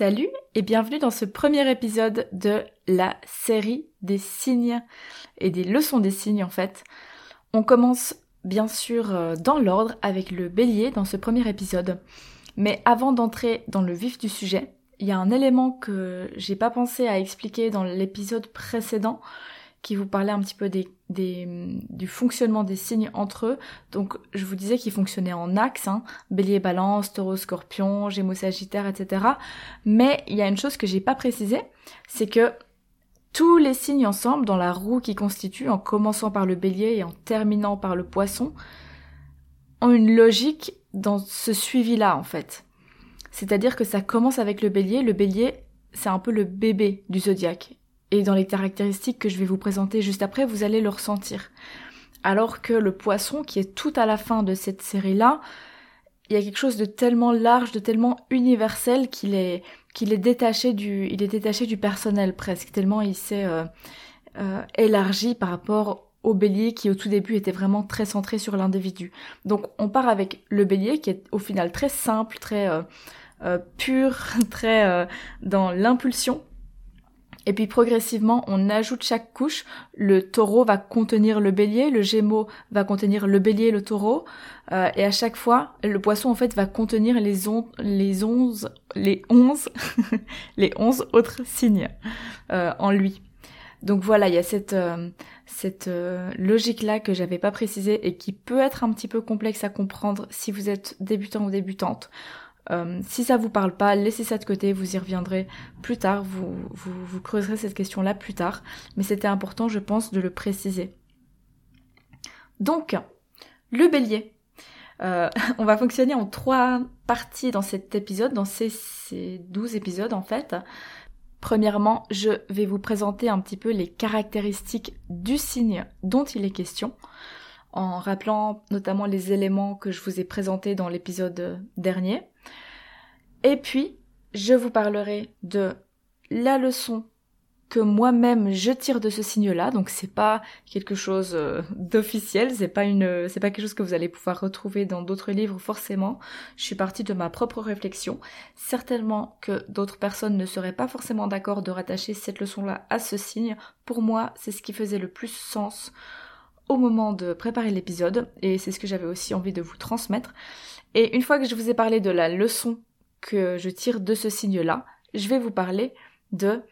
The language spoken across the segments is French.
Salut et bienvenue dans ce premier épisode de la série des signes et des leçons des signes en fait. On commence bien sûr euh, dans l'ordre avec le bélier dans ce premier épisode. Mais avant d'entrer dans le vif du sujet, il y a un élément que j'ai pas pensé à expliquer dans l'épisode précédent qui vous parlait un petit peu des, du fonctionnement des signes entre eux. Donc je vous disais qu'ils fonctionnaient en axe, hein, bélier balance, taureau scorpion, gémeaux sagittaire, etc. Mais il y a une chose que j'ai pas précisé, c'est que tous les signes ensemble dans la roue qui constitue, en commençant par le bélier et en terminant par le poisson, ont une logique dans ce suivi-là en fait. C'est-à-dire que ça commence avec le bélier, le bélier c'est un peu le bébé du zodiaque. Et dans les caractéristiques que je vais vous présenter juste après, vous allez le ressentir. Alors que le poisson, qui est tout à la fin de cette série-là, il y a quelque chose de tellement large, de tellement universel qu'il est, qu'il est détaché du, il est détaché du personnel presque, tellement il s'est euh, euh, élargi par rapport au bélier qui au tout début était vraiment très centré sur l'individu. Donc on part avec le bélier qui est au final très simple, très euh, pur, très dans l'impulsion. Et puis progressivement, on ajoute chaque couche. Le taureau va contenir le bélier, le gémeau va contenir le bélier et le taureau. Euh, et à chaque fois, le poisson en fait va contenir les, on les onze, les onze, les onze autres signes euh, en lui. Donc voilà, il y a cette euh, cette logique là que j'avais pas précisée et qui peut être un petit peu complexe à comprendre si vous êtes débutant ou débutante. Euh, si ça vous parle pas, laissez ça de côté, vous y reviendrez plus tard, vous, vous, creuserez cette question-là plus tard, mais c'était important, je pense, de le préciser. Donc, le bélier. Euh, on va fonctionner en trois parties dans cet épisode, dans ces, ces 12 épisodes en fait. Premièrement, je vais vous présenter un petit peu les caractéristiques du signe dont il est question, en rappelant notamment les éléments que je vous ai présentés dans l'épisode dernier. Et puis, je vous parlerai de la leçon que moi-même je tire de ce signe-là, donc c'est pas quelque chose euh, d'officiel, c'est pas une, c'est pas quelque chose que vous allez pouvoir retrouver dans d'autres livres forcément. Je suis partie de ma propre réflexion. Certainement que d'autres personnes ne seraient pas forcément d'accord de rattacher cette leçon-là à ce signe. Pour moi, c'est ce qui faisait le plus sens au moment de préparer l'épisode, et c'est ce que j'avais aussi envie de vous transmettre. Et une fois que je vous ai parlé de la leçon que je tire de ce signe-là, je vais vous parler de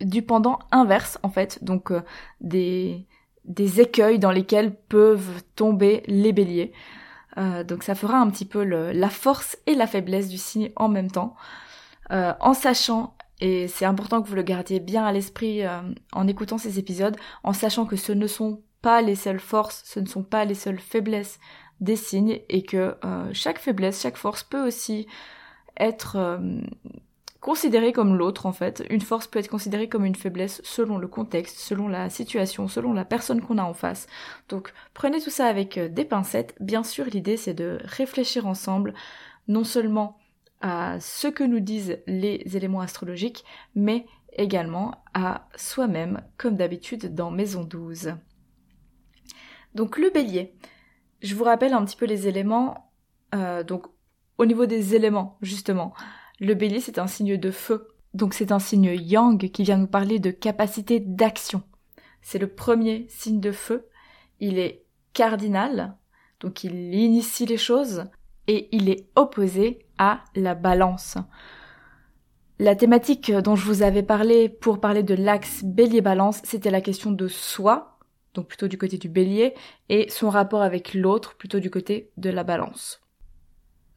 du pendant inverse en fait, donc euh, des des écueils dans lesquels peuvent tomber les béliers. Euh, donc ça fera un petit peu la force et la faiblesse du signe en même temps, euh, en sachant et c'est important que vous le gardiez bien à l'esprit en écoutant ces épisodes, en sachant que ce ne sont pas les seules forces, ce ne sont pas les seules faiblesses des signes et que chaque faiblesse, chaque force peut aussi être euh, considéré comme l'autre en fait. Une force peut être considérée comme une faiblesse selon le contexte, selon la situation, selon la personne qu'on a en face. Donc prenez tout ça avec euh, des pincettes. Bien sûr, l'idée c'est de réfléchir ensemble, non seulement à ce que nous disent les éléments astrologiques, mais également à soi-même, comme d'habitude dans Maison 12. Donc le bélier. Je vous rappelle un petit peu les éléments. Euh, donc au niveau des éléments, justement, le bélier c'est un signe de feu. Donc c'est un signe yang qui vient nous parler de capacité d'action. C'est le premier signe de feu. Il est cardinal, donc il initie les choses, et il est opposé à la balance. La thématique dont je vous avais parlé pour parler de l'axe bélier-balance, c'était la question de soi, donc plutôt du côté du bélier, et son rapport avec l'autre, plutôt du côté de la balance.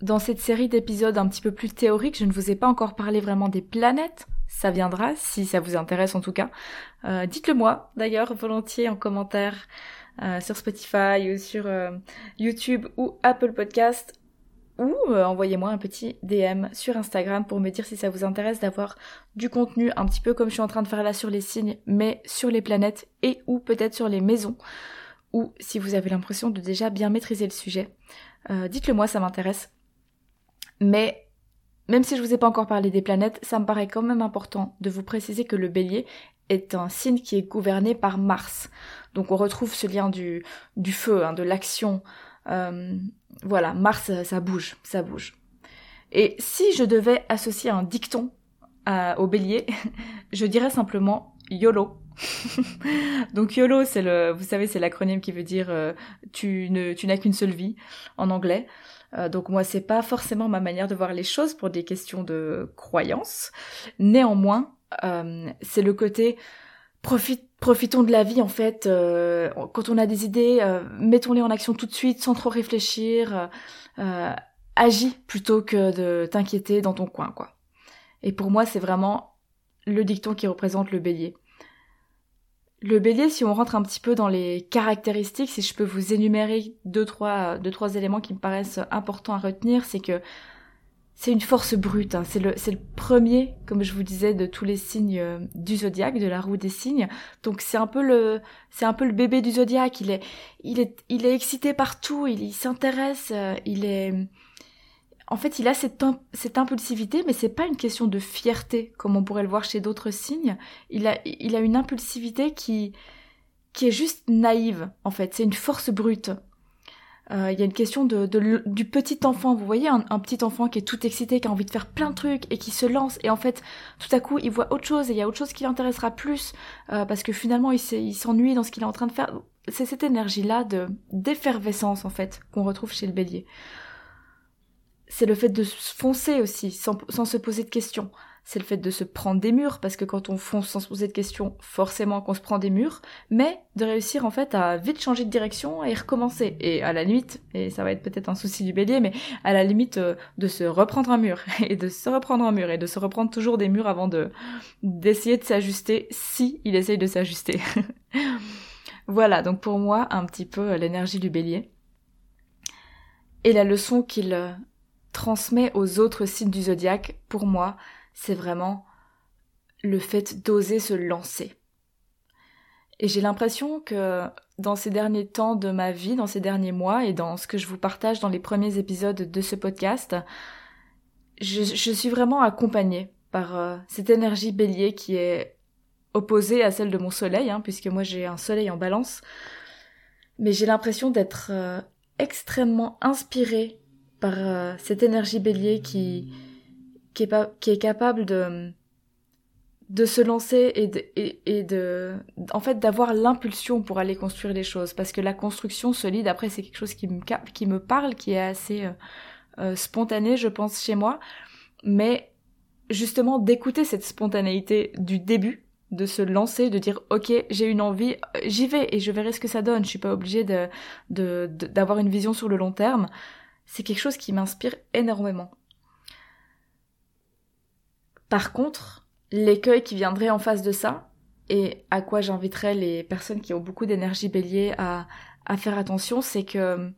Dans cette série d'épisodes un petit peu plus théoriques, je ne vous ai pas encore parlé vraiment des planètes. Ça viendra, si ça vous intéresse en tout cas. Euh, dites-le moi, d'ailleurs, volontiers en commentaire euh, sur Spotify ou sur euh, YouTube ou Apple Podcast. ou envoyez-moi un petit DM sur Instagram pour me dire si ça vous intéresse d'avoir du contenu un petit peu comme je suis en train de faire là sur les signes, mais sur les planètes et ou peut-être sur les maisons, ou si vous avez l'impression de déjà bien maîtriser le sujet. Dites-le moi, ça m'intéresse. Mais même si je vous ai pas encore parlé des planètes, ça me paraît quand même important de vous préciser que le bélier est un signe qui est gouverné par Mars. Donc on retrouve ce lien du, du feu, hein, de l'action, euh, voilà, Mars, ça bouge, ça bouge. Et si je devais associer un dicton au bélier, je dirais simplement YOLO. Donc YOLO, c'est le, vous savez, c'est l'acronyme qui veut dire euh, tu ne, tu n'as qu'une seule vie en anglais. Euh, donc moi, c'est pas forcément ma manière de voir les choses pour des questions de croyance. Néanmoins, c'est le côté profitons de la vie en fait. Euh, quand on a des idées, euh, mettons-les en action tout de suite sans trop réfléchir. Euh, agis plutôt que de t'inquiéter dans ton coin quoi. Et pour moi c'est vraiment le dicton qui représente le bélier. Le bélier, si on rentre un petit peu dans les caractéristiques, si je peux vous énumérer deux trois deux trois éléments qui me paraissent importants à retenir, c'est que c'est une force brute. Hein. C'est le, le premier, comme je vous disais, de tous les signes euh, du zodiaque, de la roue des signes. Donc c'est un peu le, c'est un peu le bébé du zodiaque. Il est, il est, il est excité partout. Il, il s'intéresse. Euh, il est, en fait, il a cette, impulsivité, mais c'est pas une question de fierté comme on pourrait le voir chez d'autres signes. Il a, une impulsivité qui, qui est juste naïve. En fait, c'est une force brute. Euh, il y a une question de, du petit enfant. Vous voyez un, petit enfant qui est tout excité, qui a envie de faire plein de trucs et qui se lance. Et en fait, tout à coup, il voit autre chose et il y a autre chose qui l'intéressera plus euh, parce que finalement, il s'ennuie dans ce qu'il est en train de faire. C'est cette énergie-là de d'effervescence en fait qu'on retrouve chez le Bélier. C'est le fait de foncer aussi sans, sans se poser de questions c'est le fait de se prendre des murs, parce que quand on fonce sans se poser de questions, forcément qu'on se prend des murs, mais de réussir en fait à vite changer de direction et recommencer. Et à la limite, et ça va être peut-être un souci du bélier, mais à la limite euh, de se reprendre un mur, et de se reprendre un mur, et de se reprendre toujours des murs avant de d'essayer de s'ajuster, si il essaye de s'ajuster. voilà, donc pour moi, un petit peu euh, l'énergie du bélier. Et la leçon qu'il euh, transmet aux autres signes du zodiaque, pour moi, c'est vraiment le fait d'oser se lancer. Et j'ai l'impression que dans ces derniers temps de ma vie, dans ces derniers mois et dans ce que je vous partage dans les premiers épisodes de ce podcast, je, suis vraiment accompagnée par euh, cette énergie bélier qui est opposée à celle de mon soleil, hein, puisque moi j'ai un soleil en balance. Mais j'ai l'impression d'être euh, extrêmement inspirée par euh, cette énergie bélier qui, qui est, capable de, de se lancer et, de en fait d'avoir l'impulsion pour aller construire les choses. Parce que la construction solide après c'est quelque chose qui me qui me parle qui est assez euh, euh, spontané je pense chez moi. Mais justement d'écouter cette spontanéité du début de se lancer de dire ok j'ai une envie j'y vais et je verrai ce que ça donne. Je suis pas obligée de d'avoir une vision sur le long terme c'est quelque chose qui m'inspire énormément par contre, l'écueil qui viendrait en face de ça, et à quoi j'inviterais les personnes qui ont beaucoup d'énergie bélier à, faire attention, c'est que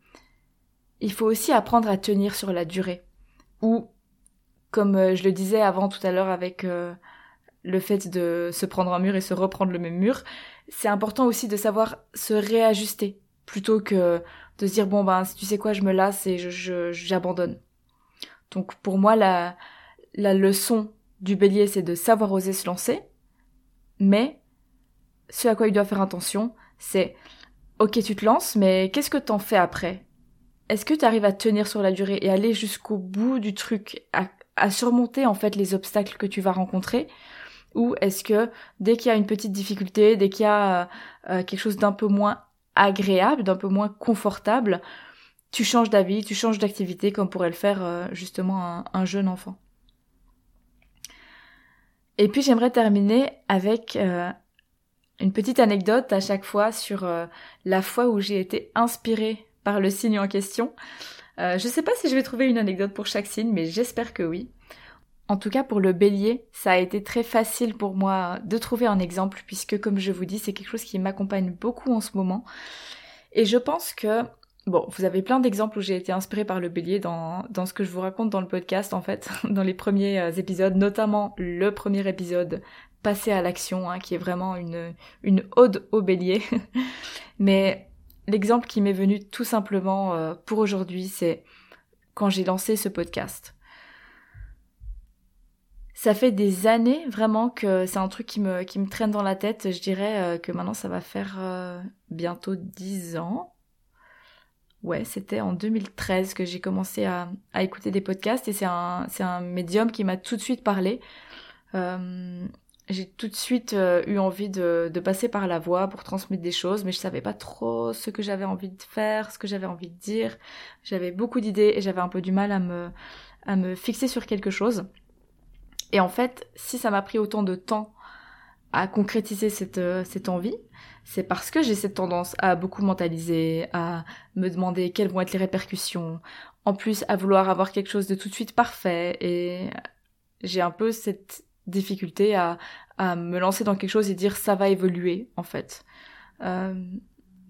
il faut aussi apprendre à tenir sur la durée. Ou, comme euh, je le disais avant tout à l'heure avec euh, le fait de se prendre un mur et se reprendre le même mur, c'est important aussi de savoir se réajuster plutôt que de se dire bon ben tu sais quoi je me lasse et je j'abandonne. Donc pour moi la la leçon du bélier, c'est de savoir oser se lancer, mais ce à quoi il doit faire attention, c'est ok, tu te lances, mais qu'est-ce que t'en fais après? Est-ce que tu arrives à tenir sur la durée et aller jusqu'au bout du truc, à, surmonter en fait les obstacles que tu vas rencontrer? Ou est-ce que dès qu'il y a une petite difficulté, dès qu'il y a euh, quelque chose d'un peu moins agréable, d'un peu moins confortable, tu changes d'avis, tu changes d'activité comme pourrait le faire euh, justement un jeune enfant et puis j'aimerais terminer avec euh, une petite anecdote à chaque fois sur euh, la fois où j'ai été inspirée par le signe en question. Je sais pas si je vais trouver une anecdote pour chaque signe, mais j'espère que oui. En tout cas pour le bélier, ça a été très facile pour moi de trouver un exemple puisque comme je vous dis, c'est quelque chose qui m'accompagne beaucoup en ce moment. Et je pense que Bon, vous avez plein d'exemples où j'ai été inspirée par le bélier dans, dans ce que je vous raconte dans le podcast, en fait, dans les premiers euh, épisodes, notamment le premier épisode, Passer à l'action, hein, qui est vraiment une, une ode au bélier. Mais l'exemple qui m'est venu tout simplement euh, pour aujourd'hui, c'est quand j'ai lancé ce podcast. Ça fait des années vraiment que c'est un truc qui me, qui me traîne dans la tête. Je dirais euh, que maintenant ça va faire bientôt dix ans ouais, c'était en 2013 que j'ai commencé à, écouter des podcasts et c'est un, un médium qui m'a tout de suite parlé. Euh, j'ai tout de suite euh, eu envie de, de, passer par la voix pour transmettre des choses, mais je savais pas trop ce que j'avais envie de faire, ce que j'avais envie de dire. J'avais beaucoup d'idées et j'avais un peu du mal à me, à me fixer sur quelque chose. Et en fait, si ça m'a pris autant de temps à concrétiser cette, euh, cette envie, c'est parce que j'ai cette tendance à beaucoup mentaliser, à me demander quelles vont être les répercussions, en plus à vouloir avoir quelque chose de tout de suite parfait, et j'ai un peu cette difficulté à, à me lancer dans quelque chose et dire ça va évoluer en fait. Euh,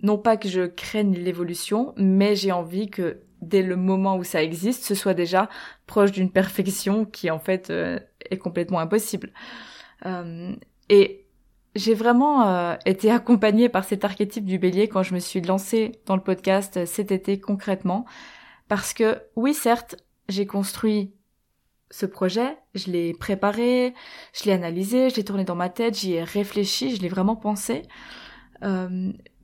non pas que je craigne l'évolution, mais j'ai envie que dès le moment où ça existe, ce soit déjà proche d'une perfection qui en fait euh, est complètement impossible. Euh, et j'ai vraiment euh, été accompagnée par cet archétype du bélier quand je me suis lancée dans le podcast cet été concrètement. Parce que oui, certes, j'ai construit ce projet, je l'ai préparé, je l'ai analysé, je l'ai tourné dans ma tête, j'y ai réfléchi, je l'ai vraiment pensé.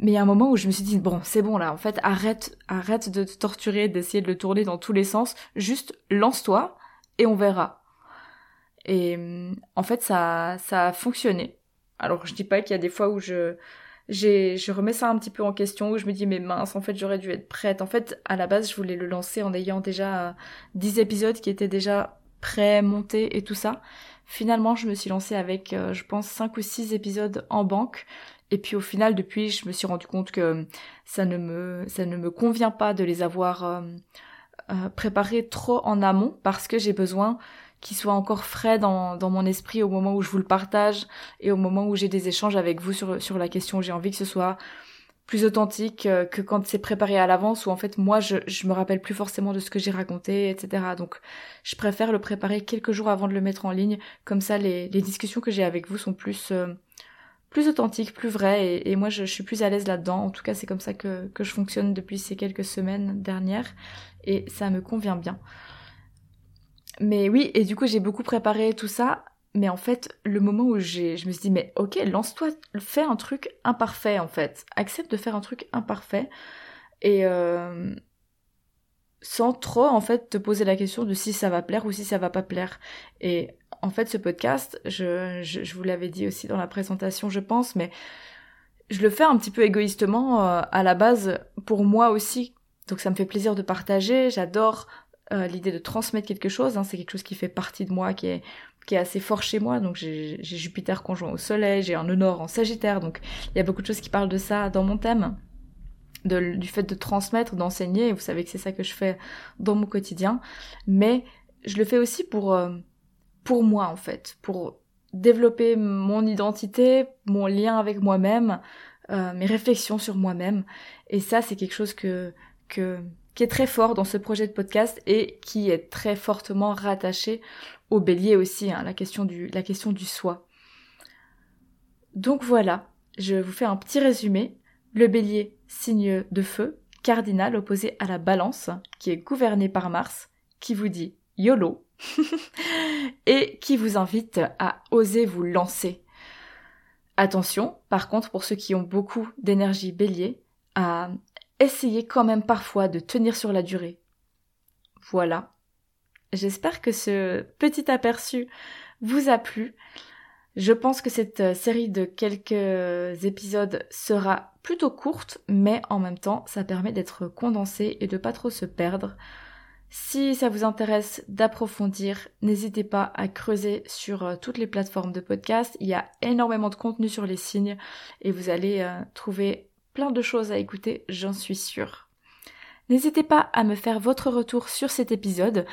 Mais il y a un moment où je me suis dit bon, c'est bon là, en fait, arrête, arrête de te torturer, d'essayer de le tourner dans tous les sens, juste lance-toi et on verra. Et en fait, ça, ça a fonctionné. Alors je dis pas qu'il y a des fois où je je remets ça un petit peu en question où je me dis mais mince en fait j'aurais dû être prête. En fait à la base je voulais le lancer en ayant déjà 10 euh, épisodes qui étaient déjà prêts, montés et tout ça. Finalement je me suis lancée avec euh, je pense 5 ou 6 épisodes en banque et puis au final depuis je me suis rendu compte que ça ne me ça ne me convient pas de les avoir euh, préparés trop en amont parce que j'ai besoin qui soit encore frais dans, dans mon esprit au moment où je vous le partage et au moment où j'ai des échanges avec vous sur, sur la question. J'ai envie que ce soit plus authentique euh, que quand c'est préparé à l'avance où en fait moi je, je me rappelle plus forcément de ce que j'ai raconté, etc. Donc je préfère le préparer quelques jours avant de le mettre en ligne. Comme ça les, les discussions que j'ai avec vous sont plus euh, plus authentiques, plus vraies et, moi je, je, suis plus à l'aise là-dedans. En tout cas c'est comme ça que, que je fonctionne depuis ces quelques semaines dernières et ça me convient bien. Mais oui, et du coup j'ai beaucoup préparé tout ça, mais en fait le moment où j'ai, je me suis dit mais ok, lance-toi, fais un truc imparfait en fait, accepte de faire un truc imparfait et euh, sans trop en fait te poser la question de si ça va plaire ou si ça va pas plaire. Et en fait ce podcast, je, je, vous l'avais dit aussi dans la présentation je pense, mais je le fais un petit peu égoïstement euh, à la base pour moi aussi. Donc ça me fait plaisir de partager, j'adore euh, l'idée de transmettre quelque chose, hein, c'est quelque chose qui fait partie de moi, qui est, qui est assez fort chez moi. Donc j'ai Jupiter conjoint au Soleil, j'ai un nord en Sagittaire, donc il y a beaucoup de choses qui parlent de ça dans mon thème. De, du fait de transmettre, d'enseigner, vous savez que c'est ça que je fais dans mon quotidien, mais je le fais aussi pour, euh, pour moi en fait, pour développer mon identité, mon lien avec moi-même, euh, mes réflexions sur moi-même, et ça c'est quelque chose que, que, qui est très fort dans ce projet de podcast et qui est très fortement rattaché au bélier aussi, hein, la, question du, la question du soi. Donc voilà, je vous fais un petit résumé. Le bélier, signe de feu, cardinal opposé à la balance, qui est gouverné par Mars, qui vous dit YOLO, et qui vous invite à oser vous lancer. Attention, par contre, pour ceux qui ont beaucoup d'énergie bélier, à essayez quand même parfois de tenir sur la durée. Voilà. J'espère que ce petit aperçu vous a plu. Je pense que cette euh, série de quelques épisodes sera plutôt courte, mais en même temps, ça permet d'être condensé et de pas trop se perdre. Si ça vous intéresse d'approfondir, n'hésitez pas à creuser sur euh, toutes les plateformes de podcast. Il y a énormément de contenu sur les signes et vous allez euh, trouver de choses à écouter, j'en suis sûre. N'hésitez pas à me faire votre retour sur cet épisode,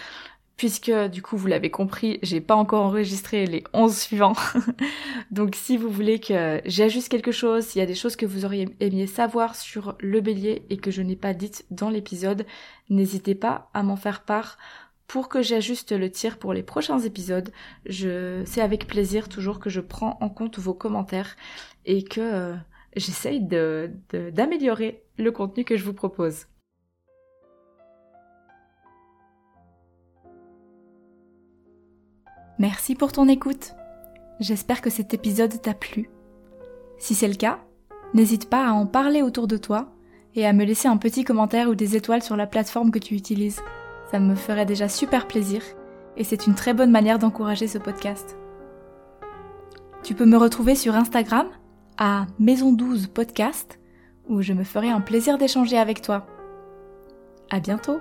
puisque du coup vous l'avez compris, j'ai pas encore enregistré les 11 suivants. Donc si vous voulez que j'ajuste quelque chose, s'il y a des choses que vous auriez aimé savoir sur le bélier et que je n'ai pas dites dans l'épisode, n'hésitez pas à m'en faire part pour que j'ajuste le tir pour les prochains épisodes. Je c'est avec plaisir toujours que je prends en compte vos commentaires et que euh, j'essaye d'améliorer le contenu que je vous propose. Merci pour ton écoute. J'espère que cet épisode t'a plu. Si c'est le cas, n'hésite pas à en parler autour de toi et à me laisser un petit commentaire ou des étoiles sur la plateforme que tu utilises. Ça me ferait déjà super plaisir et c'est une très bonne manière d'encourager ce podcast. Tu peux me retrouver sur Instagram à Maison 12 Podcast où je me ferai un plaisir d'échanger avec toi. À bientôt!